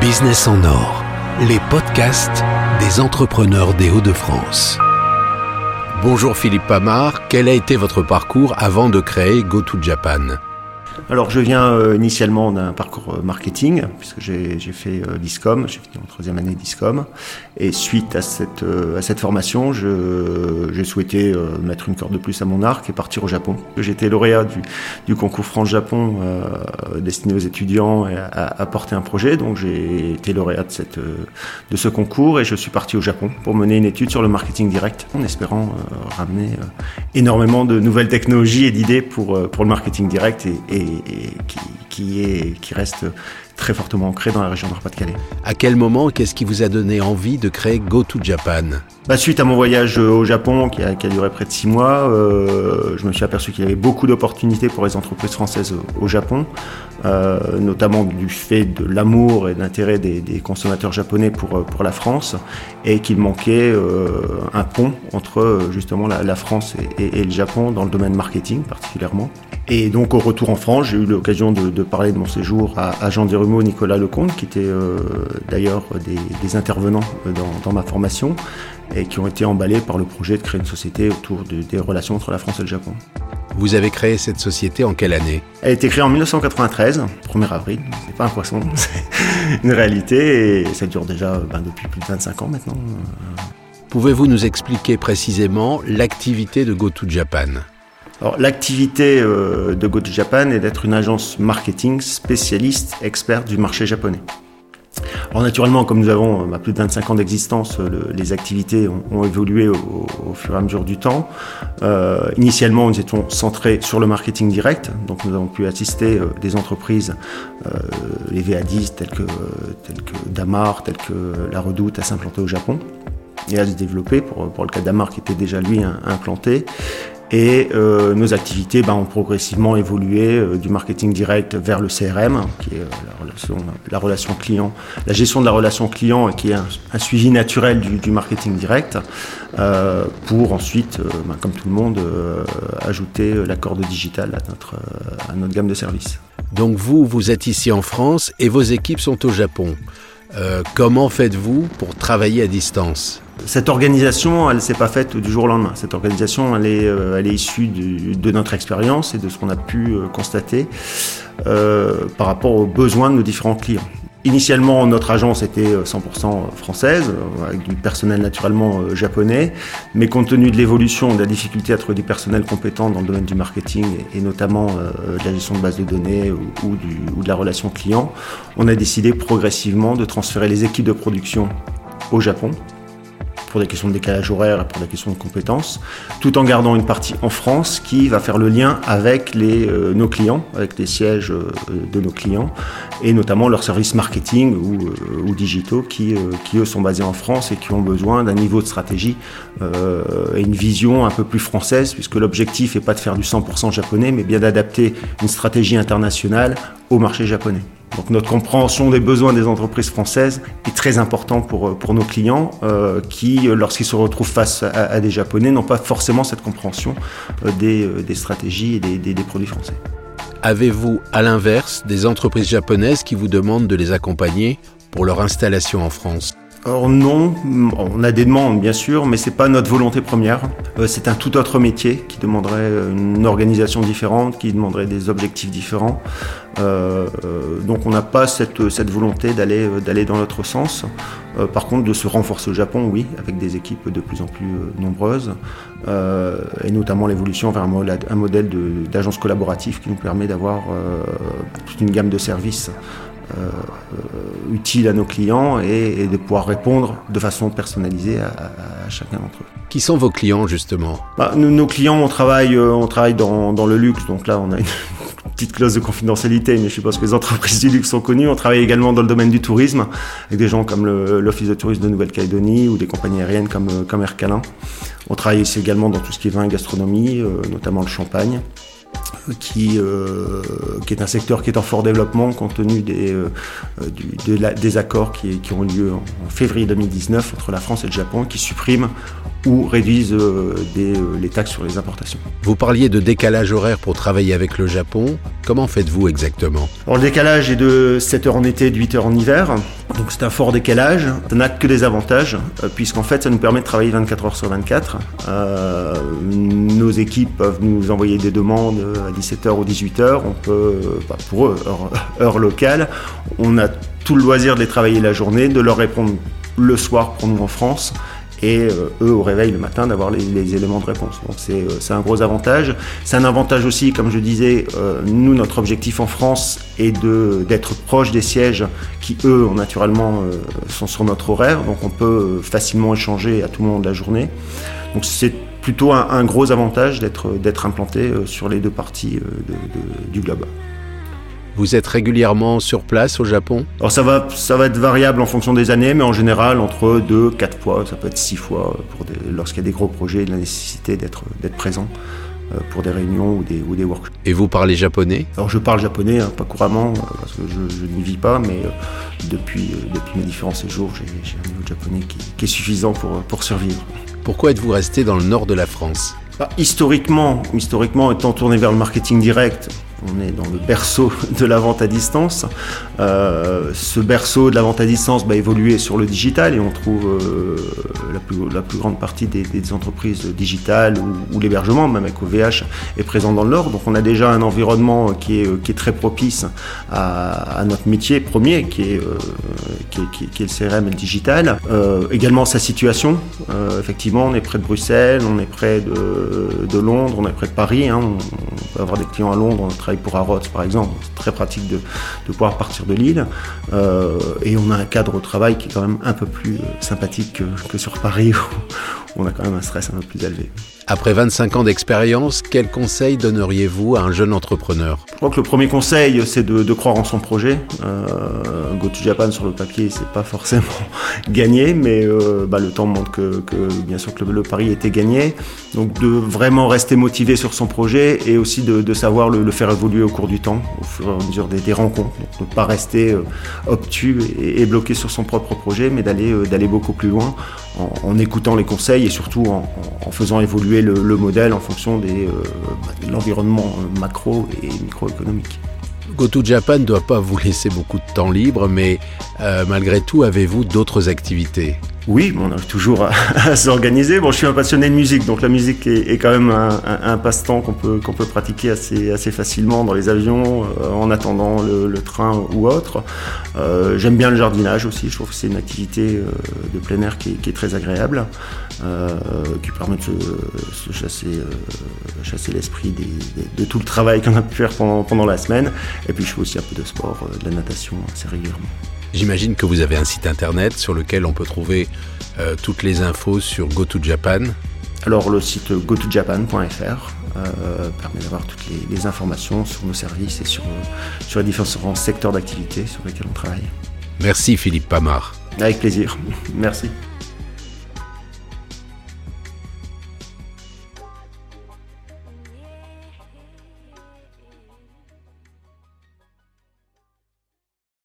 Business en or, les podcasts des entrepreneurs des Hauts-de-France. Bonjour Philippe Pamar, quel a été votre parcours avant de créer Go to Japan? Alors je viens euh, initialement d'un parcours euh, marketing, puisque j'ai fait euh, l'ISCOM, j'ai fini en troisième année d'ISCOM, et suite à cette, à cette formation, j'ai souhaité mettre une corde de plus à mon arc et partir au Japon. J'étais lauréat du, du, concours France-Japon destiné aux étudiants et à, à, porter un projet, donc j'ai été lauréat de, cette, de ce concours et je suis parti au Japon pour mener une étude sur le marketing direct, en espérant ramener énormément de nouvelles technologies et d'idées pour, pour le marketing direct et, et qui, qui, est, qui reste très fortement ancré dans la région Nord-Pas-de-Calais. À quel moment, qu'est-ce qui vous a donné envie de créer Go to Japan? Bah, Suite à mon voyage au Japon, qui a, qui a duré près de six mois, euh, je me suis aperçu qu'il y avait beaucoup d'opportunités pour les entreprises françaises au, Japon, euh, notamment du fait de l'amour et de l'intérêt des, des, consommateurs japonais pour, pour la France, et qu'il manquait euh, un pont entre justement la, la France et, et, et, le Japon dans le domaine marketing particulièrement. Et donc au retour en France, j'ai eu l'occasion de, de, parler de mon séjour à, à Jean Desrumeaux, Nicolas Lecomte, qui étaient euh, d'ailleurs des, des, intervenants dans, dans, ma formation et qui ont été emballés par le projet de créer une société autour de, des relations entre la France et le Japon. Vous avez créé cette société en quelle année? Elle a été créée en 1993, 1er avril. C'est pas un poisson, c'est une réalité et ça dure déjà ben, depuis plus de 25 ans maintenant. Pouvez-vous nous expliquer précisément l'activité de GoToJapan l'activité euh, de Go Japan est d'être une agence marketing spécialiste experte du marché japonais. Alors naturellement, comme nous avons euh, bah, plus de 25 ans d'existence, euh, les activités ont, évolué au, fur et à mesure du temps. Initialement, nous étions centrés sur le marketing direct, donc nous avons pu assister des entreprises, les VA10 telles que, telles que Damar, telles que La Redoute, à s'implanter au Japon et à se développer, pour, pour le cas Damar qui était déjà lui implanté. Et euh, nos activités ben, ont progressivement évolué euh, du marketing direct vers le CRM, qui est euh, la, relation, la relation client, la gestion de la relation client, qui est un, suivi naturel du, marketing direct, pour ensuite, ben, comme tout le monde, ajouter la corde digitale à notre, à notre gamme de services. Donc vous, vous êtes ici en France et vos équipes sont au Japon. Comment faites-vous pour travailler à distance? Cette organisation, elle ne s'est pas faite du jour au lendemain. Cette organisation, elle est, euh, elle est issue de, notre expérience et de ce qu'on a pu euh, constater euh, par rapport aux besoins de nos différents clients. Initialement, notre agence était 100% française, avec du personnel naturellement japonais, mais compte tenu de l'évolution, de la difficulté à trouver du personnel compétent dans le domaine du marketing et notamment de la gestion de base de données ou de la relation client, on a décidé progressivement de transférer les équipes de production au Japon pour des questions de décalage horaire et pour des questions de compétences, tout en gardant une partie en France qui va faire le lien avec les, euh, nos clients, avec les sièges euh, de nos clients, et notamment leurs services marketing ou, euh, digitaux qui, qui, eux, sont basés en France et qui ont besoin d'un niveau de stratégie et une vision un peu plus française, puisque l'objectif n'est pas de faire du 100% japonais, mais bien d'adapter une stratégie internationale au marché japonais. Donc notre compréhension des besoins des entreprises françaises est très important pour, pour nos clients euh, qui, lorsqu'ils se retrouvent face à, des Japonais, n'ont pas forcément cette compréhension euh, des, euh, stratégies et des produits français. Avez-vous, à l'inverse, des entreprises japonaises qui vous demandent de les accompagner pour leur installation en France? Or non, on a des demandes bien sûr, mais c'est pas notre volonté première. Euh, c'est un tout autre métier qui demanderait une organisation différente, qui demanderait des objectifs différents. Euh, euh, donc on n'a pas cette, volonté d'aller dans l'autre sens. Euh, par contre, de se renforcer au Japon, oui, avec des équipes de plus en plus euh, nombreuses, euh, et notamment l'évolution vers un, modèle d'agence collaborative qui nous permet d'avoir toute une gamme de services euh, utile à nos clients et, et, de pouvoir répondre de façon personnalisée à, à, à chacun d'entre eux. Qui sont vos clients justement? Bah, nous, Nos clients, on travaille, on travaille dans, dans, le luxe, donc là on a une petite clause de confidentialité, mais je suppose que les entreprises du luxe sont connues. On travaille également dans le domaine du tourisme, avec des gens comme l'Office de tourisme de Nouvelle-Calédonie ou des compagnies aériennes comme, comme Air Calin. On travaille ici également dans tout ce qui est vin et gastronomie, euh, notamment le champagne qui, euh, qui est un secteur qui est en fort développement compte tenu des, euh, des accords qui, qui, ont lieu en, en, février 2019 entre la France et le Japon qui suppriment ou réduisent les taxes sur les importations. Vous parliez de décalage horaire pour travailler avec le Japon. Comment faites-vous exactement? Alors, Le décalage est de 7 heures en été et de 8 heures en hiver. Donc c'est un fort décalage. Ça n'a que des avantages, puisqu'en fait ça nous permet de travailler 24 heures sur 24. nos équipes peuvent nous envoyer des demandes à 17h ou 18h. On peut, bah, pour eux, heure locale, on a tout le loisir de les travailler la journée, de leur répondre le soir pour nous en France et euh, eux au réveil le matin d'avoir les, éléments de réponse. Donc c'est euh, un gros avantage. C'est un avantage aussi, comme je disais, euh, nous notre objectif en France est d'être proche des sièges qui eux naturellement sont sur notre horaire, donc on peut facilement échanger à tout moment de la journée. Donc c'est plutôt un, gros avantage d'être implanté sur les deux parties du globe. Vous êtes régulièrement sur place au Japon Alors ça va, ça va être variable en fonction des années, mais en général entre 2, 4 fois, ça peut être 6 fois lorsqu'il y a des gros projets, la nécessité d'être présent euh, pour des réunions ou des, ou des workshops. Et vous parlez japonais? Alors je parle japonais, hein, pas couramment, euh, parce que je, n'y vis pas, mais euh, depuis, depuis mes différents séjours, j'ai un niveau de japonais qui, est suffisant pour, pour survivre. Pourquoi êtes-vous resté dans le nord de la France? Bah, historiquement, historiquement, étant tourné vers le marketing direct, on est dans le berceau de la vente à distance. Euh, ce berceau de la vente à distance va évoluer sur le digital et on trouve euh, la, plus, grande partie des, entreprises digitales ou, l'hébergement, même avec OVH, est présent dans le Nord. Donc on a déjà un environnement qui est, très propice à, notre métier premier, qui est, euh, le CRM et le digital. également sa situation. effectivement, on est près de Bruxelles, on est près de, Londres, on est près de Paris. Hein. Avoir des clients à Londres, travaille pour Harrods par exemple, c'est très pratique de, pouvoir partir de l'île. Euh, et on a un cadre au travail qui est quand même un peu plus euh, sympathique que, que sur Paris on a quand même un stress un peu plus élevé. Après 25 ans d'expérience, quel conseil donneriez-vous à un jeune entrepreneur? Je crois que le premier conseil, c'est de, croire en son projet. Euh, Go to Japan sur le papier, c'est pas forcément gagné, mais euh, bah, le temps montre que, bien sûr que le, pari était gagné. Donc de vraiment rester motivé sur son projet et aussi de, savoir le, faire évoluer au cours du temps, au fur et à mesure des, rencontres. Donc ne pas rester euh, obtus et, bloqué sur son propre projet, mais d'aller d'aller beaucoup plus loin en, écoutant les conseils et surtout en faisant évoluer le, modèle en fonction euh, bah, de l'environnement macro et microéconomique. GoTo Japan ne doit pas vous laisser beaucoup de temps libre, mais euh, malgré tout, avez-vous d'autres activités? Oui, on arrive toujours à, s'organiser. Bon, je suis un passionné de musique, donc la musique est, quand même un, passe-temps qu'on peut, peut pratiquer assez, assez facilement dans les avions, euh, en attendant le, train ou autre. Euh, j'aime bien le jardinage aussi, je trouve que c'est une activité euh, de plein air qui est, très agréable, qui permet de se, chasser, chasser l'esprit de tout le travail qu'on a pu faire pendant, pendant la semaine. Et puis je fais aussi un peu de sport, de la natation assez régulièrement. J'imagine que vous avez un site internet sur lequel on peut trouver euh, toutes les infos sur GoToJapan. Alors le site gotojapan.fr euh, permet d'avoir toutes les, informations sur nos services et sur, sur les différents secteurs d'activité sur lesquels on travaille. Merci Philippe Pamar. Avec plaisir. Merci.